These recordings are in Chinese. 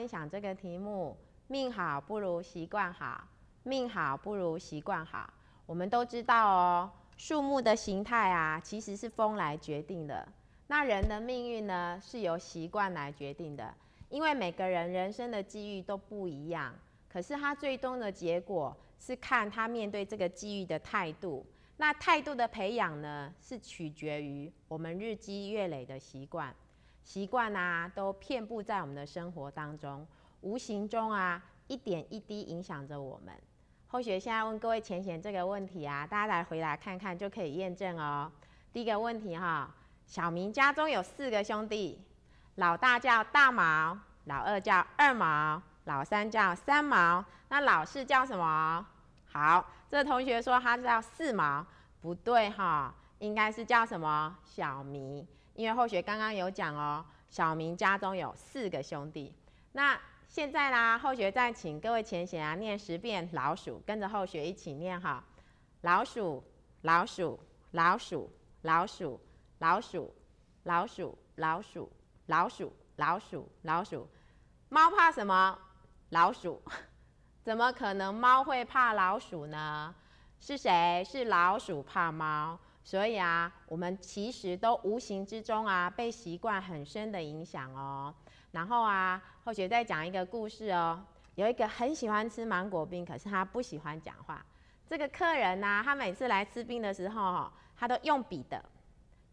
分享这个题目：命好不如习惯好，命好不如习惯好。我们都知道哦，树木的形态啊，其实是风来决定的。那人的命运呢，是由习惯来决定的。因为每个人人生的机遇都不一样，可是他最终的结果是看他面对这个机遇的态度。那态度的培养呢，是取决于我们日积月累的习惯。习惯啊，都遍布在我们的生活当中，无形中啊，一点一滴影响着我们。后学现在问各位浅显这个问题啊，大家来回答看看，就可以验证哦。第一个问题哈，小明家中有四个兄弟，老大叫大毛，老二叫二毛，老三叫三毛，那老四叫什么？好，这个同学说他叫四毛，不对哈，应该是叫什么小明，因为后学刚刚有讲哦，小明家中有四个兄弟。那现在啦，后学再请各位前贤啊念十遍老鼠，跟着后学一起念哈，老鼠，老鼠，老鼠，老鼠，老鼠，老鼠，老鼠，老鼠，老鼠，老鼠，猫怕什么？老鼠。怎么可能猫会怕老鼠呢？是谁？是老鼠怕猫。所以啊，我们其实都无形之中啊，被习惯很深的影响哦。然后啊，后学再讲一个故事哦。有一个很喜欢吃芒果冰，可是他不喜欢讲话。这个客人呢，他每次来吃冰的时候，哈他都用笔的。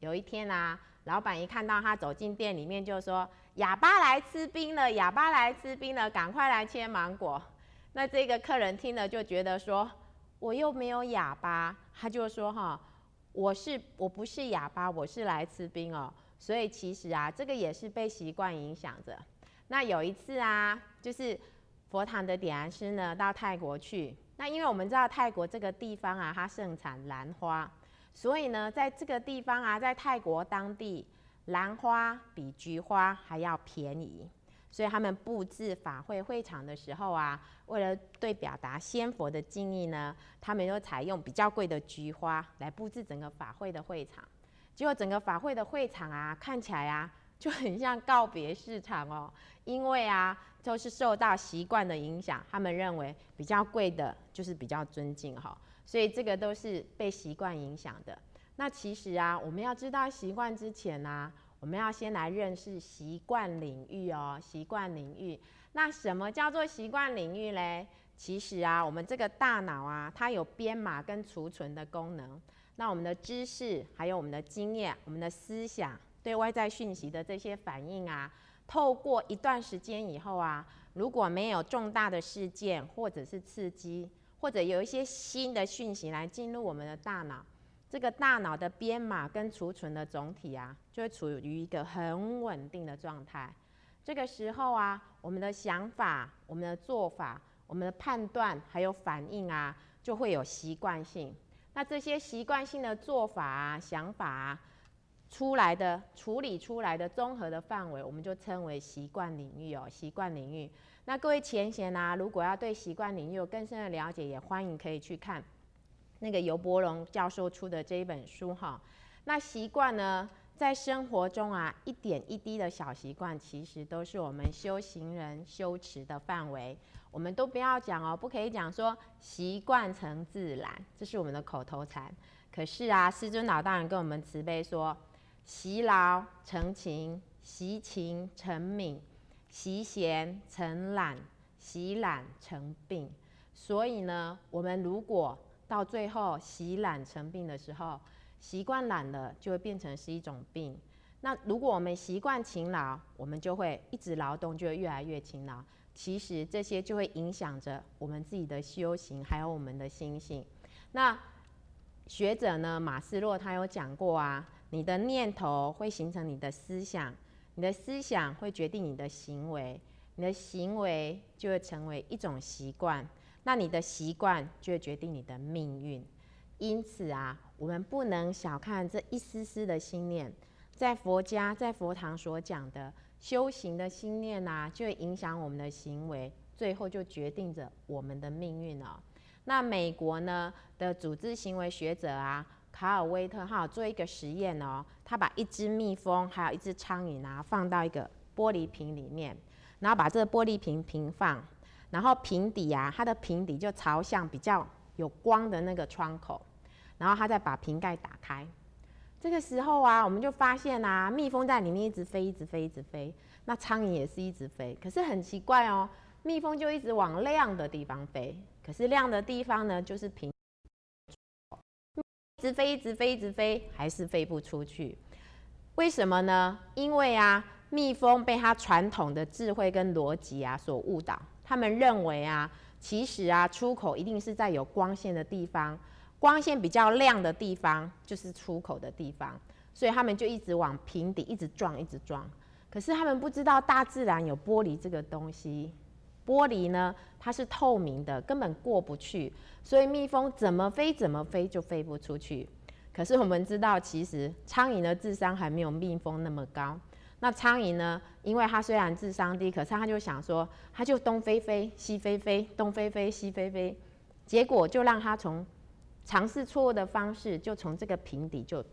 有一天啊，老板一看到他走进店里面，就说：“哑巴来吃冰了，哑巴来吃冰了，赶快来切芒果。”那这个客人听了就觉得说，我又没有哑巴，他就说哈，我是我不是哑巴，我是来吃冰哦。所以其实啊，这个也是被习惯影响着。那有一次啊，就是佛堂的点燃师呢到泰国去，那因为我们知道泰国这个地方啊，它盛产兰花，所以呢，在这个地方啊，在泰国当地，兰花比菊花还要便宜。所以他们布置法会会场的时候啊，为了对表达仙佛的敬意呢，他们又采用比较贵的菊花来布置整个法会的会场。结果整个法会的会场啊，看起来啊就很像告别市场哦，因为啊都是受到习惯的影响，他们认为比较贵的就是比较尊敬哈，所以这个都是被习惯影响的。那其实啊，我们要知道习惯之前呢。我们要先来认识习惯领域哦，习惯领域。那什么叫做习惯领域嘞？其实啊，我们这个大脑啊，它有编码跟储存的功能。那我们的知识，还有我们的经验，我们的思想，对外在讯息的这些反应啊，透过一段时间以后啊，如果没有重大的事件或者是刺激，或者有一些新的讯息来进入我们的大脑。这个大脑的编码跟储存的总体啊，就会处于一个很稳定的状态。这个时候啊，我们的想法、我们的做法、我们的判断还有反应啊，就会有习惯性。那这些习惯性的做法啊、想法啊，出来的处理出来的综合的范围，我们就称为习惯领域哦。习惯领域。那各位前贤啊，如果要对习惯领域有更深的了解，也欢迎可以去看。那个尤伯龙教授出的这一本书哈，那习惯呢，在生活中啊，一点一滴的小习惯，其实都是我们修行人修持的范围。我们都不要讲哦，不可以讲说习惯成自然，这是我们的口头禅。可是啊，师尊老大人跟我们慈悲说，习劳成情，习情成敏，习闲成懒，习懒成病。所以呢，我们如果到最后习懒成病的时候，习惯懒了就会变成是一种病。那如果我们习惯勤劳，我们就会一直劳动，就会越来越勤劳。其实这些就会影响着我们自己的修行，还有我们的心性。那学者呢，马斯洛他有讲过啊，你的念头会形成你的思想，你的思想会决定你的行为，你的行为就会成为一种习惯。那你的习惯就会决定你的命运，因此啊，我们不能小看这一丝丝的心念，在佛家在佛堂所讲的修行的心念呐，就会影响我们的行为，最后就决定着我们的命运哦。那美国呢的组织行为学者啊，卡尔威特哈做一个实验哦，他把一只蜜蜂还有一只苍蝇啊放到一个玻璃瓶里面，然后把这个玻璃瓶平放，然后瓶底啊，它的瓶底就朝向比较有光的那个窗口，然后他再把瓶盖打开。这个时候啊，我们就发现啊，蜜蜂在里面一直飞，一直飞，一直飞。那苍蝇也是一直飞，可是很奇怪哦，蜜蜂就一直往亮的地方飞，可是亮的地方呢，就是瓶，一直飞，一直飞，一直飞，还是飞不出去。为什么呢？因为啊，蜜蜂被它传统的智慧跟逻辑啊所误导，他们认为啊，其实啊，出口一定是在有光线的地方。光线比较亮的地方就是出口的地方，所以他们就一直往平底一直撞，一直撞。可是他们不知道大自然有玻璃这个东西，玻璃呢它是透明的，根本过不去，所以蜜蜂怎么飞怎么飞就飞不出去。可是我们知道，其实苍蝇的智商还没有蜜蜂那么高。那苍蝇呢，因为它虽然智商低，可是它就想说，它就东飞飞西飞飞，东飞飞西飞飞，结果就让它从尝试错误的方式，就从这个平底就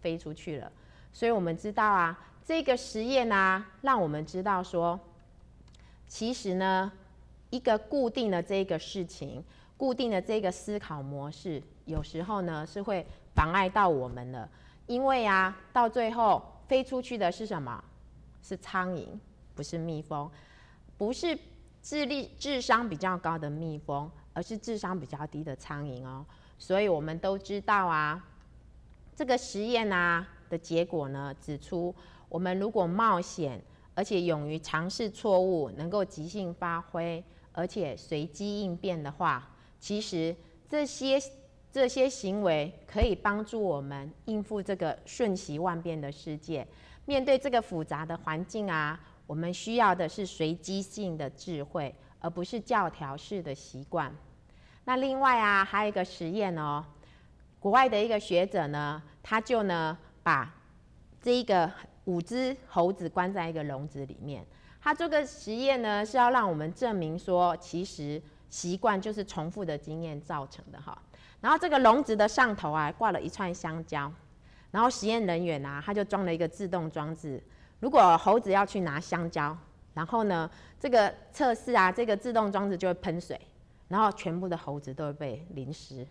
飞出去了。所以我们知道啊，这个实验啊，让我们知道说，其实呢，一个固定的这个事情，固定的这个思考模式，有时候呢是会妨碍到我们的。因为啊，到最后飞出去的是什么？是苍蝇，不是蜜蜂，不是智力智商比较高的蜜蜂，而是智商比较低的苍蝇哦。所以我们都知道啊，这个实验啊的结果呢，指出我们如果冒险，而且勇于尝试错误，能够即兴发挥，而且随机应变的话，其实这些这些行为可以帮助我们应付这个瞬息万变的世界。面对这个复杂的环境啊，我们需要的是随机性的智慧，而不是教条式的习惯。那另外啊，还有一个实验哦，国外的一个学者呢，他就呢把这一个五只猴子关在一个笼子里面。他这个实验呢是要让我们证明说，其实习惯就是重复的经验造成的哈。然后这个笼子的上头啊挂了一串香蕉，然后实验人员啊他就装了一个自动装置，如果猴子要去拿香蕉，然后呢这个测试啊这个自动装置就会喷水。然后全部的猴子都会被淋湿，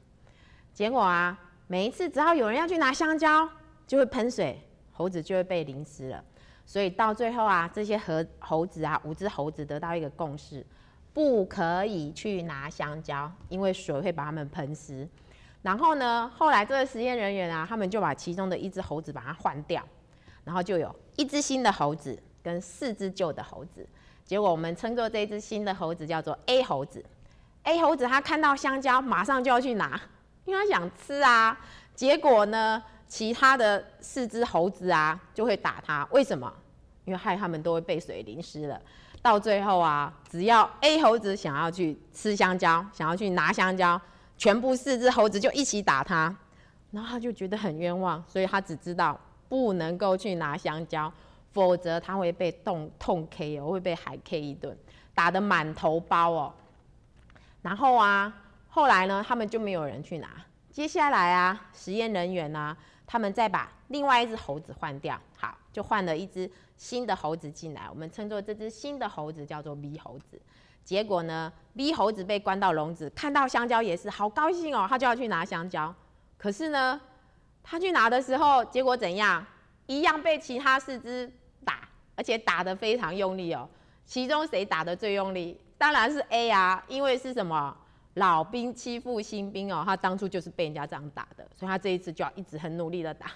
结果啊，每一次只要有人要去拿香蕉，就会喷水，猴子就会被淋湿了。所以到最后啊，这些猴猴子啊，五只猴子得到一个共识，不可以去拿香蕉，因为水会把它们喷湿。然后呢，后来这个实验人员啊，他们就把其中的一只猴子把它换掉，然后就有一只新的猴子跟四只旧的猴子。结果我们称作这只新的猴子叫做 A 猴子。A 猴子他看到香蕉，马上就要去拿，因为他想吃啊。结果呢，其他的四只猴子啊就会打他。为什么？因为害他们都会被水淋湿了。到最后啊，只要 A 猴子想要去吃香蕉，想要去拿香蕉，全部四只猴子就一起打他。然后他就觉得很冤枉，所以他只知道不能够去拿香蕉，否则他会被痛痛 K 哦，会被海 K 一顿，打得满头包哦。然后啊，后来呢，他们就没有人去拿。接下来啊，实验人员呢，他们再把另外一只猴子换掉，好，就换了一只新的猴子进来。我们称作这只新的猴子叫做 B 猴子。结果呢，B 猴子被关到笼子，看到香蕉也是好高兴哦，他就要去拿香蕉。可是呢，他去拿的时候，结果怎样？一样被其他四只打，而且打得非常用力哦。其中谁打得最用力？当然是 A 啊，因为是什么老兵欺负新兵哦，他当初就是被人家这样打的，所以他这一次就要一直很努力的打。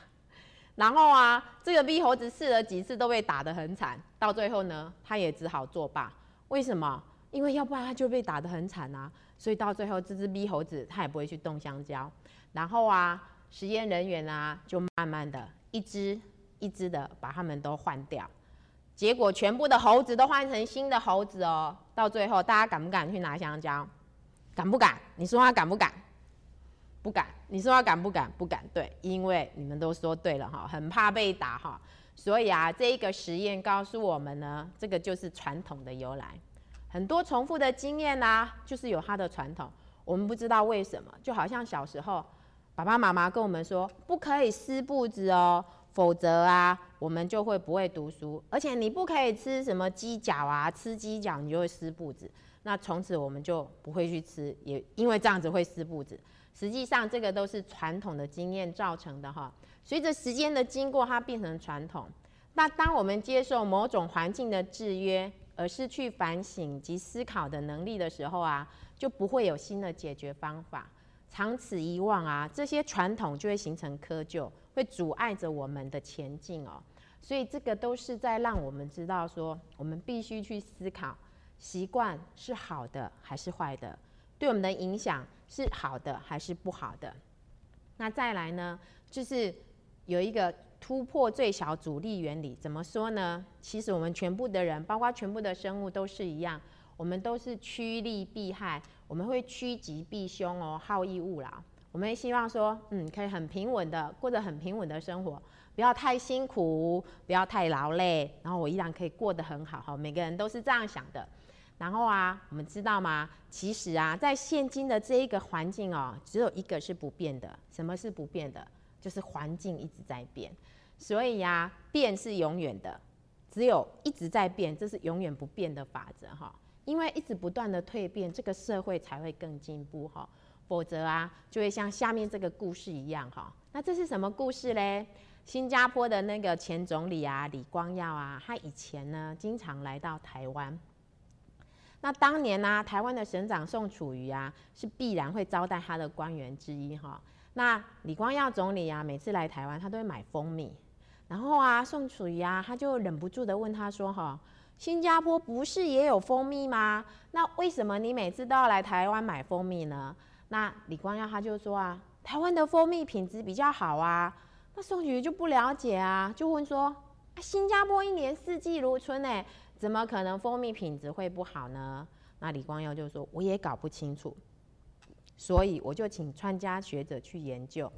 然后啊，这个 B 猴子试了几次都被打得很惨，到最后呢，他也只好作罢。为什么？因为要不然他就被打得很惨啊。所以到最后，这只 B 猴子他也不会去动香蕉。然后啊，实验人员啊，就慢慢的一只一只的把他们都换掉。结果全部的猴子都换成新的猴子哦。到最后，大家敢不敢去拿香蕉？敢不敢？你说他敢不敢？不敢。你说他敢不敢？不敢。对，因为你们都说对了哈，很怕被打哈。所以啊，这一个实验告诉我们呢，这个就是传统的由来。很多重复的经验呐，就是有它的传统。我们不知道为什么，就好像小时候爸爸妈妈跟我们说，不可以撕布子哦，否则啊。我们就会不会读书，而且你不可以吃什么鸡脚啊，吃鸡脚你就会撕布子。那从此我们就不会去吃，也因为这样子会撕布子。实际上这个都是传统的经验造成的哈。随着时间的经过，它变成传统。那当我们接受某种环境的制约，而失去反省及思考的能力的时候啊，就不会有新的解决方法。长此以往啊，这些传统就会形成窠臼，会阻碍着我们的前进哦。所以这个都是在让我们知道说，我们必须去思考，习惯是好的还是坏的，对我们的影响是好的还是不好的。那再来呢，就是有一个突破最小阻力原理，怎么说呢？其实我们全部的人，包括全部的生物都是一样，我们都是趋利避害。我们会趋吉避凶哦，好逸恶劳。我们希望说，嗯，可以很平稳的过着很平稳的生活，不要太辛苦，不要太劳累，然后我依然可以过得很好哈。每个人都是这样想的。然后啊，我们知道吗？其实啊，在现今的这一个环境哦，只有一个是不变的。什么是不变的？就是环境一直在变。所以呀，变是永远的，只有一直在变，这是永远不变的法则哈。因为一直不断的蜕变，这个社会才会更进步哈。否则啊，就会像下面这个故事一样哈。那这是什么故事嘞？新加坡的那个前总理啊，李光耀啊，他以前呢经常来到台湾。那当年呢，台湾的省长宋楚瑜啊，是必然会招待他的官员之一哈。那李光耀总理啊，每次来台湾，他都会买蜂蜜。然后啊，宋楚瑜啊，他就忍不住的问他说哈。新加坡不是也有蜂蜜吗？那为什么你每次都要来台湾买蜂蜜呢？那李光耀他就说啊，台湾的蜂蜜品质比较好啊。那宋菊就不了解啊，就问说，新加坡一年四季如春哎，怎么可能蜂蜜品质会不好呢？那李光耀就说，我也搞不清楚，所以我就请专家学者去研究。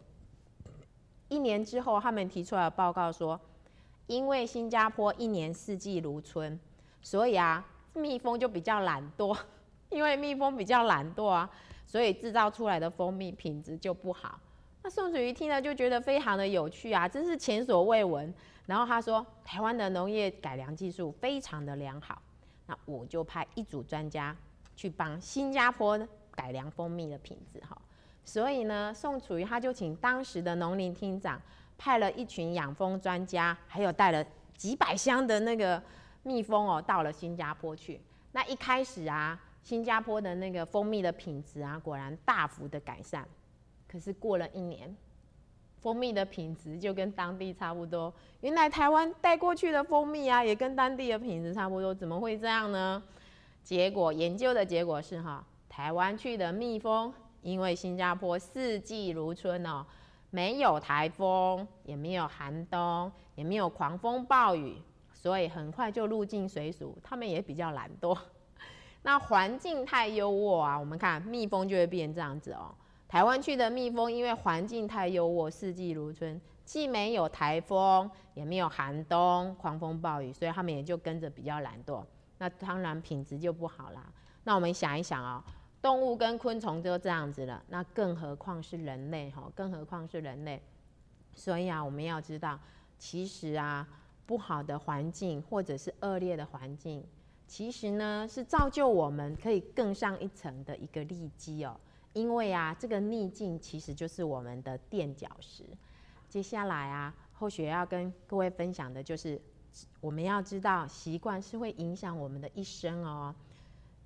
一年之后，他们提出来报告说。因为新加坡一年四季如春，所以啊，蜜蜂就比较懒惰。因为蜜蜂比较懒惰啊，所以制造出来的蜂蜜品质就不好。那宋楚瑜听了就觉得非常的有趣啊，真是前所未闻。然后他说，台湾的农业改良技术非常的良好，那我就派一组专家去帮新加坡改良蜂蜜的品质哈。所以呢，宋楚瑜他就请当时的农林厅长。派了一群养蜂专家，还有带了几百箱的那个蜜蜂哦，到了新加坡去。那一开始啊，新加坡的那个蜂蜜的品质啊，果然大幅的改善。可是过了一年，蜂蜜的品质就跟当地差不多。原来台湾带过去的蜂蜜啊，也跟当地的品质差不多，怎么会这样呢？结果研究的结果是哈，台湾去的蜜蜂，因为新加坡四季如春哦。没有台风，也没有寒冬，也没有狂风暴雨，所以很快就入境水鼠。他们也比较懒惰。那环境太优渥啊，我们看蜜蜂就会变这样子哦。台湾去的蜜蜂，因为环境太优渥，四季如春，既没有台风，也没有寒冬、狂风暴雨，所以它们也就跟着比较懒惰。那当然品质就不好啦。那我们想一想啊。动物跟昆虫都这样子了，那更何况是人类哈？更何况是人类，所以啊，我们要知道，其实啊，不好的环境或者是恶劣的环境，其实呢是造就我们可以更上一层的一个利基哦。因为啊，这个逆境其实就是我们的垫脚石。接下来啊，后学要跟各位分享的就是，我们要知道习惯是会影响我们的一生哦。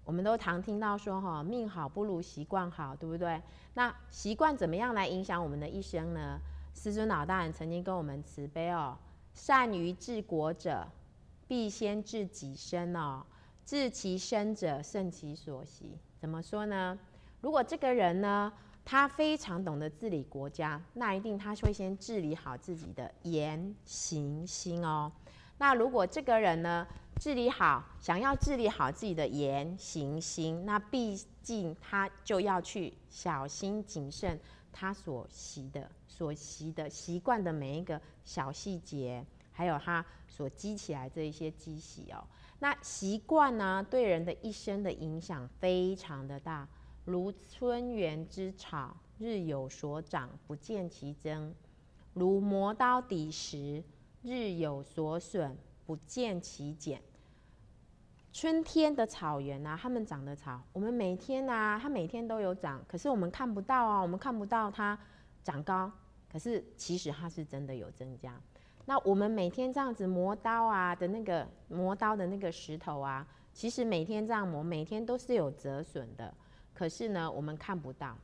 我们都常听到说，哈，命好不如习惯好，对不对？那习惯怎么样来影响我们的一生呢？师尊老大人曾经跟我们慈悲哦，善于治国者，必先治己身哦，治其身者，胜其所习。怎么说呢？如果这个人呢，他非常懂得治理国家，那一定他会先治理好自己的言行心哦。那如果这个人呢？治理好，想要治理好自己的言行心，那毕竟他就要去小心谨慎，他所习的、所习的习惯的每一个小细节，还有他所积起来这一些积习哦。那习惯呢，对人的一生的影响非常的大，如春园之草，日有所长，不见其增；如磨刀抵石，日有所损，不见其减。春天的草原啊，它们长的草，我们每天啊，它每天都有长，可是我们看不到啊，我们看不到它长高，可是其实它是真的有增加。那我们每天这样子磨刀啊的那个磨刀的那个石头啊，其实每天这样磨，每天都是有折损的，可是呢，我们看不到。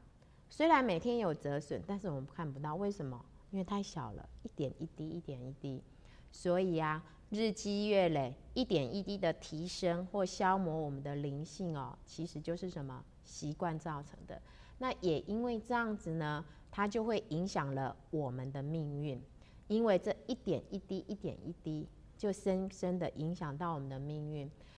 虽然每天有折损，但是我们看不到，为什么？因为太小了，一点一滴，一点一滴，所以啊。日积月累，一点一滴的提升或消磨我们的灵性哦，其实就是什么习惯造成的。那也因为这样子呢，它就会影响了我们的命运。因为这一点一滴，一点一滴，就深深的影响到我们的命运。